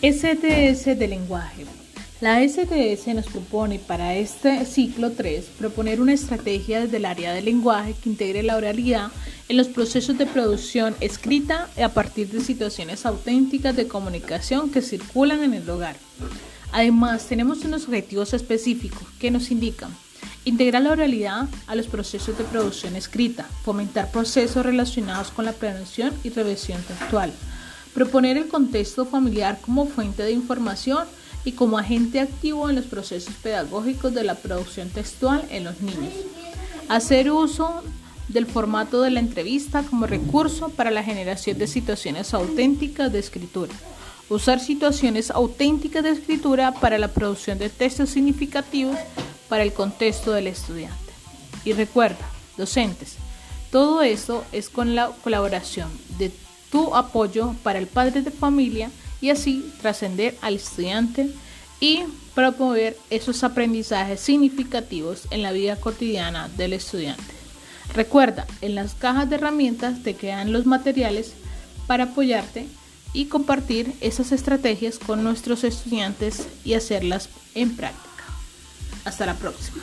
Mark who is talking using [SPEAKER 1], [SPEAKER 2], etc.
[SPEAKER 1] STS de lenguaje. La STS nos propone para este ciclo 3 proponer una estrategia desde el área del lenguaje que integre la oralidad en los procesos de producción escrita a partir de situaciones auténticas de comunicación que circulan en el hogar. Además, tenemos unos objetivos específicos que nos indican integrar la oralidad a los procesos de producción escrita, fomentar procesos relacionados con la prevención y revisión textual, proponer el contexto familiar como fuente de información y como agente activo en los procesos pedagógicos de la producción textual en los niños, hacer uso del formato de la entrevista como recurso para la generación de situaciones auténticas de escritura. Usar situaciones auténticas de escritura para la producción de textos significativos para el contexto del estudiante. Y recuerda, docentes, todo esto es con la colaboración de tu apoyo para el padre de familia y así trascender al estudiante y promover esos aprendizajes significativos en la vida cotidiana del estudiante. Recuerda, en las cajas de herramientas te quedan los materiales para apoyarte y compartir esas estrategias con nuestros estudiantes y hacerlas en práctica. Hasta la próxima.